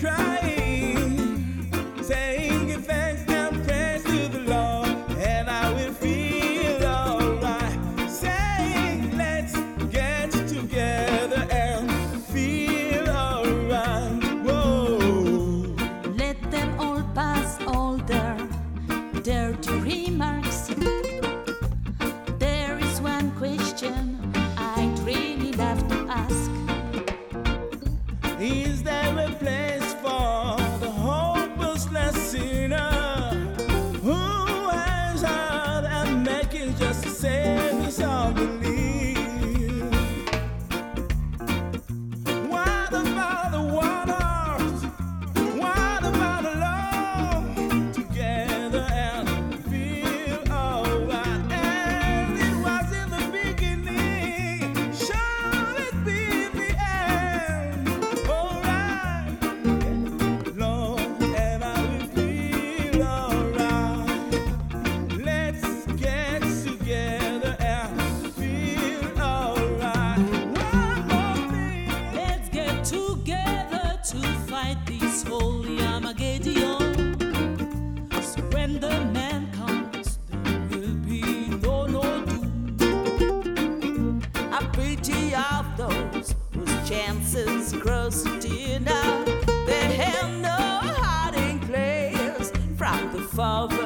cry. fight this holy Armageddon. So when the man comes, there will be no no doom. A pity of those whose chances cross dear now. They have no hiding place from the father.